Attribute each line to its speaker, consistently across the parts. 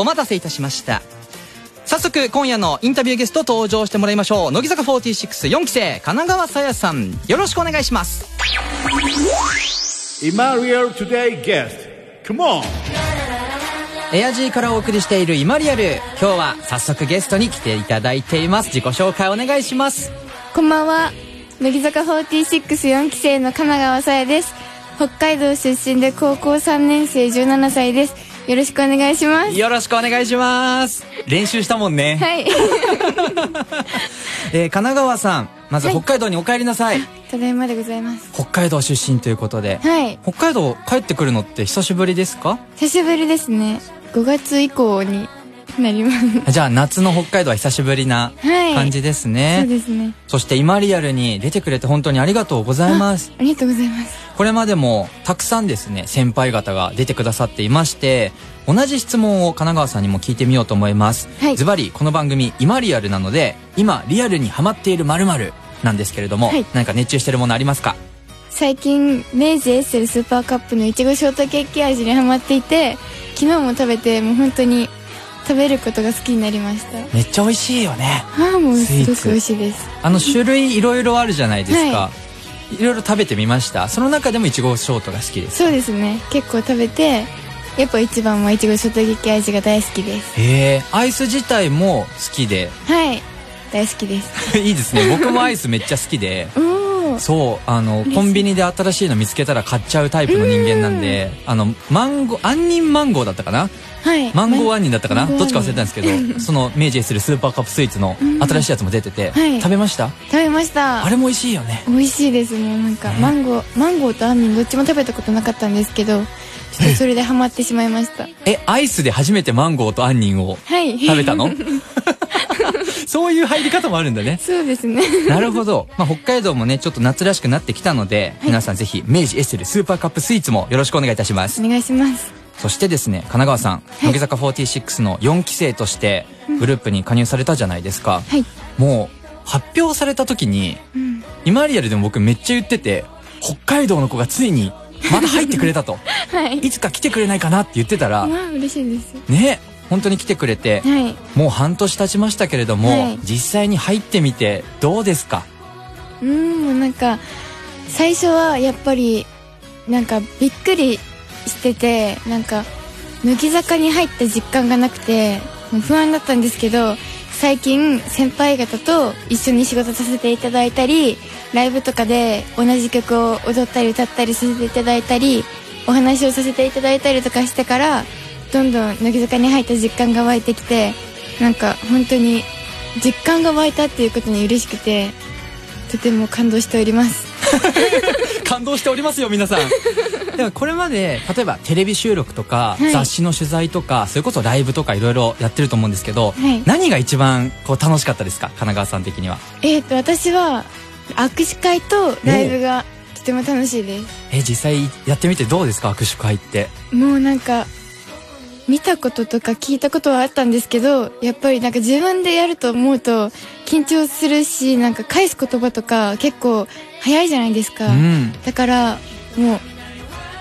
Speaker 1: お待たせいたしました早速今夜のインタビューゲスト登場してもらいましょう乃木坂464期生神奈川さやさんよろしくお願いします
Speaker 2: Imariel today guest. Come on.
Speaker 1: エアジーからお送りしているイマリアル今日は早速ゲストに来ていただいています自己紹介お願いします
Speaker 3: こんばんは。乃木坂464期生の神奈川さやです。北海道出身で高校3年生17歳です。よろしくお願いします。
Speaker 1: よろしくお願いします練習したもんね、
Speaker 3: はい。
Speaker 1: えー神奈川さんまず
Speaker 3: はい
Speaker 1: 北海道にお帰りなさい、
Speaker 3: ただいまでございます。
Speaker 1: 北海道出身ということで、
Speaker 3: はい。
Speaker 1: 北海道帰ってくるのって久しぶりですか？
Speaker 3: 久しぶりですね。5月以降になります。
Speaker 1: じゃあ夏の北海道は久しぶりな
Speaker 3: はい。
Speaker 1: 感じです
Speaker 3: そう
Speaker 1: ね、
Speaker 3: ですね。
Speaker 1: そして今リアルに出てくれて本当にありがとうございます
Speaker 3: ありがとうございます。
Speaker 1: これまでもたくさんですね先輩方が出てくださっていまして同じ質問を金川さんにも聞いてみようと思います
Speaker 3: はい
Speaker 1: ズバリこの番組 IMAREALなので今リアルにハマっている〇〇なんですけれども、
Speaker 3: はい
Speaker 1: 何か熱中してるものありますか？
Speaker 3: 最近、明治エッセルスーパーカップのいちごショートケーキ味にハマっていて、昨日も食べて、もう本当に食べることが好きになりました。
Speaker 1: めっちゃ美味しいよね。
Speaker 3: ああ、もうすごく美味しいです。
Speaker 1: あの種類いろいろあるじゃないですか、、
Speaker 3: はい。
Speaker 1: いろいろ食べてみました？その中でもいちごショートが好きです
Speaker 3: そうですね。結構食べてやっぱ一番はいちごショートケーキ味が大好きです。
Speaker 1: へえ。アイス自体も好きで。
Speaker 3: はい。大好きです。
Speaker 1: いいですね。僕もアイスめっちゃ好きでそうあのコンビニで新しいの見つけたら買っちゃうタイプの人間なんであのマンゴー杏仁マンゴーだったかな？
Speaker 3: はい。
Speaker 1: マンゴー杏仁だったかな？
Speaker 3: マンゴー
Speaker 1: どっちか忘れたんですけど その明治エするスーパーカップスイーツの新しいやつも出てて、
Speaker 3: はい。
Speaker 1: 食べました？
Speaker 3: 食べました。
Speaker 1: あれも美味しいよね。
Speaker 3: 美味しいですもうなんかマンゴーマンゴーと杏仁どっちも食べたことなかったんですけどちょっとそれでハマってしまいました。
Speaker 1: えアイスで初めてマンゴーと杏仁を
Speaker 3: はい。
Speaker 1: 食べたの？そういう入り方もあるんだね。
Speaker 3: そうですね。
Speaker 1: なるほど、まあ、北海道もねちょっと夏らしくなってきたので、皆さんぜひ明治エッセルスーパーカップスイーツもよろしくお願いいたします。
Speaker 3: お願いします。
Speaker 1: そしてですね金川さん、乃木坂46の4期生としてグループに加入されたじゃないですか、
Speaker 3: はい。
Speaker 1: もう発表された時に
Speaker 3: うん。
Speaker 1: IMAREALでも僕めっちゃ言ってて北海道の子がついにまた入ってくれたと。
Speaker 3: はい。
Speaker 1: いつか来てくれないかなって言ってたら
Speaker 3: まあ嬉しいです。
Speaker 1: ね本当に来てくれて
Speaker 3: はい。
Speaker 1: もう半年経ちましたけれども、
Speaker 3: はい。
Speaker 1: 実際に入ってみてどうですか？
Speaker 3: うんなんか最初はやっぱりなんかびっくりしててなんか乃木坂に入った実感がなくて不安だったんですけど最近先輩方と一緒に仕事させていただいたりライブとかで同じ曲を踊ったり歌ったりさせていただいたりお話をさせていただいたりとかしてからどんどん乃木坂に入った実感が湧いてきてなんか本当に実感が湧いたっていうことに嬉しくてとても感動しております。
Speaker 1: 感動しておりますよ皆さん。でもこれまで例えばテレビ収録とか、
Speaker 3: はい。
Speaker 1: 雑誌の取材とかそれこそライブとかいろいろやってると思うんですけど、
Speaker 3: はい。
Speaker 1: 何が一番こう楽しかったですか？神奈川さん的には。
Speaker 3: えっ、と私は握手会とライブがとても楽しいです。
Speaker 1: え実際やってみてどうですか？握手会って。
Speaker 3: もうなんか見たこととか聞いたことはあったんですけどやっぱりなんか自分でやると思うと緊張するしなんか返す言葉とか結構早いじゃないですか、
Speaker 1: うん。
Speaker 3: だからもう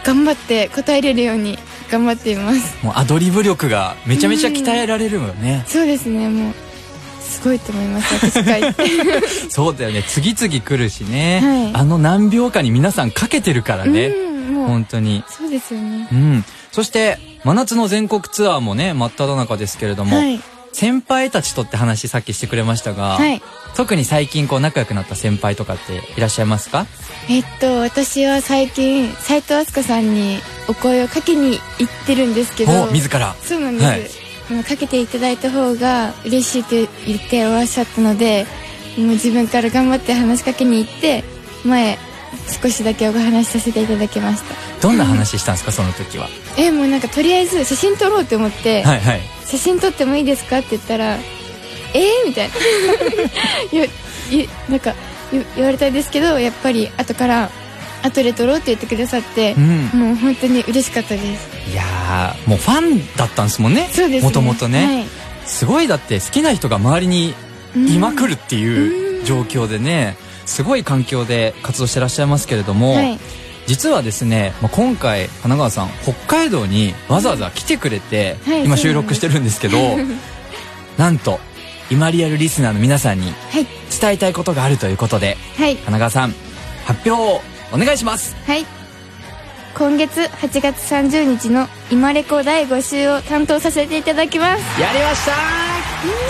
Speaker 3: 頑張って答えれるように頑張っています。
Speaker 1: もうアドリブ力がめちゃめちゃ鍛えられるよね。
Speaker 3: そうですね。もうすごいと思います握手会って。
Speaker 1: そうだよね。次々来るしね、
Speaker 3: はい。
Speaker 1: あの何秒かに皆さんかけてるからね、
Speaker 3: うんもう。
Speaker 1: 本当に。
Speaker 3: そうですよね。
Speaker 1: うんそして真夏の全国ツアーもね真っ只中ですけれども、
Speaker 3: はい。
Speaker 1: 先輩たちとって話さっきしてくれましたが、
Speaker 3: はい。
Speaker 1: 特に最近こう仲良くなった先輩とかっていらっしゃいますか？
Speaker 3: えっと私は最近斉藤飛鳥さんにお声をかけに行ってるんですけど
Speaker 1: お自ら。
Speaker 3: そうなんです、
Speaker 1: はい。
Speaker 3: かけていただいた方が嬉しいって言っておらっしゃったのでもう自分から頑張って話しかけに行って前少しだけお話しさせていただきました
Speaker 1: どんな話したんですかその時は？
Speaker 3: えもうなんかとりあえず写真撮ろうって思って、
Speaker 1: はいはい。
Speaker 3: 写真撮ってもいいですかって言ったら「えー?」みたいな。言言なんか言言われたんですけどやっぱり後から「後で撮ろう」って言ってくださって
Speaker 1: う、ん。
Speaker 3: もう本当に嬉しかったです。
Speaker 1: いやーもうファンだったんですもんね
Speaker 3: そうですね。
Speaker 1: もともとね、
Speaker 3: はい。
Speaker 1: すごいだって好きな人が周りにいまくるっていう状況でねすごい環境で活動してらっしゃいますけれども、
Speaker 3: はい
Speaker 1: 実はですね、まあ、今回神奈川さん北海道にわざわざ来てくれて、
Speaker 3: はい
Speaker 1: 今収録してるんですけどなんと今リアルリスナーの皆さんに
Speaker 3: はい。
Speaker 1: 伝えたいことがあるということで
Speaker 3: はい。
Speaker 1: 神奈川さん発表をお願いします。
Speaker 3: はい。今月8月30日の「今レコ第5週」を担当させていただきます。
Speaker 1: やりました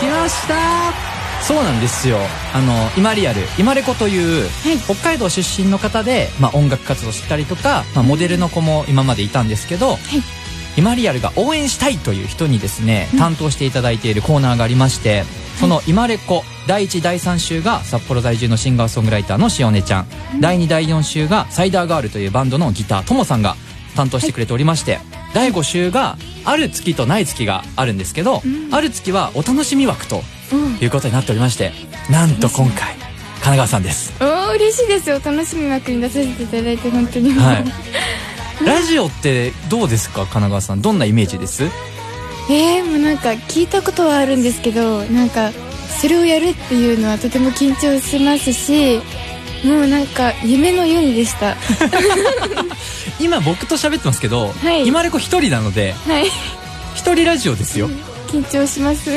Speaker 1: 来ましたそうなんですよ。あの今リアル今レコという、
Speaker 3: はい。
Speaker 1: 北海道出身の方で、まあ、音楽活動してたりとか、まあ、モデルの子も今までいたんですけど、今リアルが応援したいという人にですね、担当していただいているコーナーがありましてその今レコ第1第3週が札幌在住のシンガーソングライターのしおねちゃん、第2第4週がサイダーガールというバンドのギターともさんが担当してくれておりまして、第5週がある月とない月があるんですけど、ある月はお楽しみ枠と
Speaker 3: うん
Speaker 1: いうことになっておりましてなんと今回神奈川さんです。
Speaker 3: おー嬉しいですよ。楽しみ枠に出させていただいて本当に。
Speaker 1: はい。ラジオってどうですか神奈川さん。どんなイメージです？
Speaker 3: えー、もうなんか聞いたことはあるんですけどなんかそれをやるっていうのはとても緊張しますしもうなんか夢のようにでした。
Speaker 1: 今僕と喋ってますけど、
Speaker 3: はい。
Speaker 1: 今レコ一人なので
Speaker 3: はい。
Speaker 1: 一人ラジオですよ。
Speaker 3: 緊張します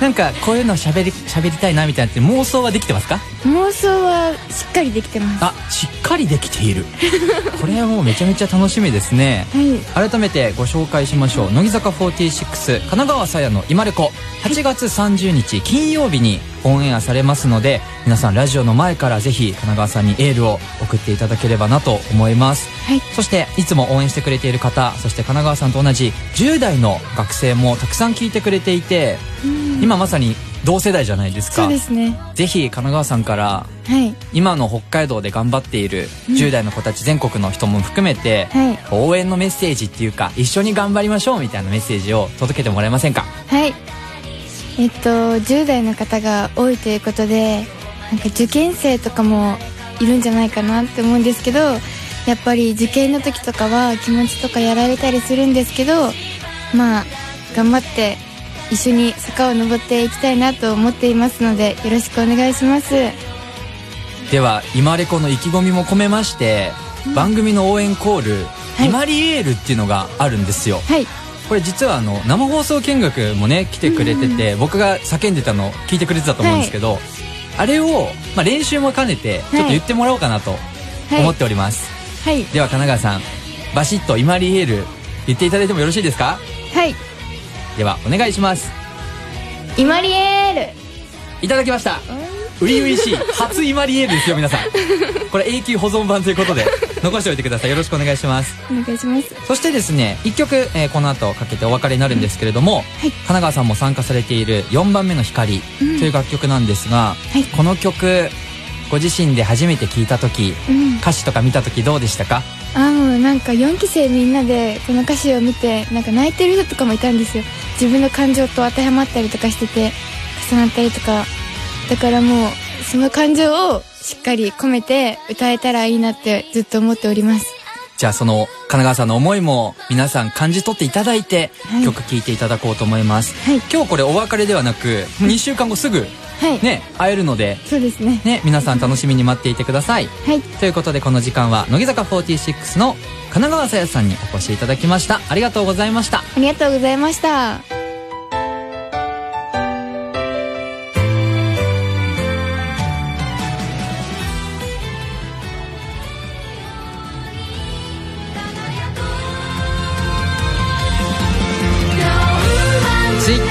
Speaker 1: なんかこういうの喋り喋りたいなみたいなって妄想はできてますか？
Speaker 3: 妄想はしっかりできてます。
Speaker 1: あしっかりできている。これはもうめちゃめちゃ楽しみですね。
Speaker 3: はい。
Speaker 1: 改めてご紹介しましょう。乃木坂46神奈川さやの今レコ8月30日金曜日にオンエアされますので皆さんラジオの前からぜひ神奈川さんにエールを送っていただければなと思います。
Speaker 3: はい。
Speaker 1: そしていつも応援してくれている方そして神奈川さんと同じ10代の学生もたくさん聞いてくれていて今まさに同世代じゃないですか。
Speaker 3: そうですね。
Speaker 1: ぜひ神奈川さんから
Speaker 3: はい。
Speaker 1: 今の北海道で頑張っている10代の子たち全国の人も含めて、
Speaker 3: はい。
Speaker 1: 応援のメッセージっていうか一緒に頑張りましょうみたいなメッセージを届けてもらえませんか？
Speaker 3: はいえっと10代の方が多いということでなんか受験生とかもいるんじゃないかなって思うんですけどやっぱり受験の時とかは気持ちとかやられたりするんですけどまあ頑張って一緒に坂を登っていきたいなと思っていますのでよろしくお願いします。
Speaker 1: では今レコの意気込みも込めまして、番組の応援コール「
Speaker 3: はい。
Speaker 1: 今リエール」っていうのがあるんですよ。
Speaker 3: はい
Speaker 1: これ実はあの生放送見学もね来てくれてて、僕が叫んでたの聞いてくれてたと思うんですけど、あれを、まあ、練習も兼ねてちょっと言ってもらおうかなと
Speaker 3: はい。
Speaker 1: 思っております、
Speaker 3: はい。
Speaker 1: では神奈川さんバシッと今リエール言っていただいてもよろしいですか？
Speaker 3: はい。
Speaker 1: ではお願いします。
Speaker 3: イマリエ
Speaker 1: いただきました。初々しい初イマリエールですよ皆さん。これ永久保存版ということで残しておいてください。よろしくお願いします。
Speaker 3: お願いします。
Speaker 1: そしてですね1曲、えーこの後かけてお別れになるんですけれども、神奈川さんも参加されている「4番目の光」という楽曲なんですが、
Speaker 3: はい。
Speaker 1: この曲ご自身で初めて聴いた時
Speaker 3: うん。
Speaker 1: 歌詞とか見た時どうでしたか？
Speaker 3: あーもうなんか4期生みんなでこの歌詞を見てなんか泣いてる人とかもいたんですよ。自分の感情と当てはまったりとかしてて重なったりとか。だからもうその感情をしっかり込めて歌えたらいいなってずっと思っております。
Speaker 1: じゃあその神奈川さんの思いも皆さん感じ取っていただいて、
Speaker 3: はい。
Speaker 1: 曲聴いていただこうと思います、
Speaker 3: はい。
Speaker 1: 今日これお別れではなく2週間後すぐ
Speaker 3: はい、
Speaker 1: ね会えるので
Speaker 3: そうですね。
Speaker 1: ね皆さん楽しみに待っていてください。
Speaker 3: はい。
Speaker 1: ということでこの時間は乃木坂46の神奈川さやさんにお越しいただきました。ありがとうございました。
Speaker 3: ありがとうございました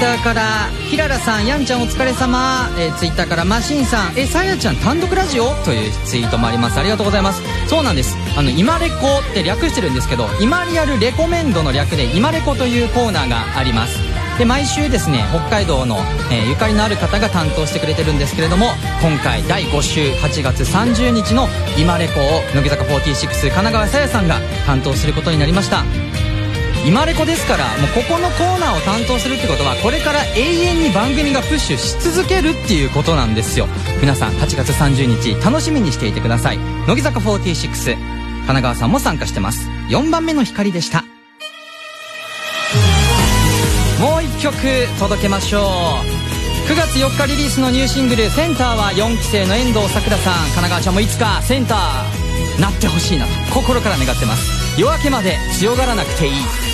Speaker 1: ターからひららさんやんちゃんお疲れ様。えー、ツイッターからマシンさん。えさやちゃん単独ラジオ？というツイートもあります。ありがとうございます。そうなんです。あの今レコって略してるんですけど今リアルレコメンドの略で今レコというコーナーがあります。で毎週ですね北海道の、えーゆかりのある方が担当してくれてるんですけれども今回第5週8月30日の今レコを乃木坂46神奈川さやさんが担当することになりました。今レコですからもうここのコーナーを担当するってことはこれから永遠に番組がプッシュし続けるっていうことなんですよ。皆さん8月30日楽しみにしていてください。乃木坂46神奈川さんも参加してます。4番目の光でした。もう1曲届けましょう。9月4日リリースのニューシングル「センター」は4期生の遠藤さくらさん。神奈川ちゃんもいつかセンターなってほしいなと心から願ってます。夜明けまで強がらなくていい。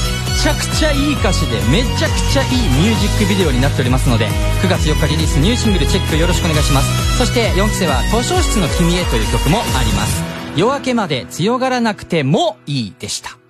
Speaker 1: ちゃくちゃいい歌詞でめちゃくちゃいいミュージックビデオになっておりますので9月4日リリースニューシングルチェックよろしくお願いします。そして4期生は図書室の君へという曲もあります。夜明けまで強がらなくてもいいでした。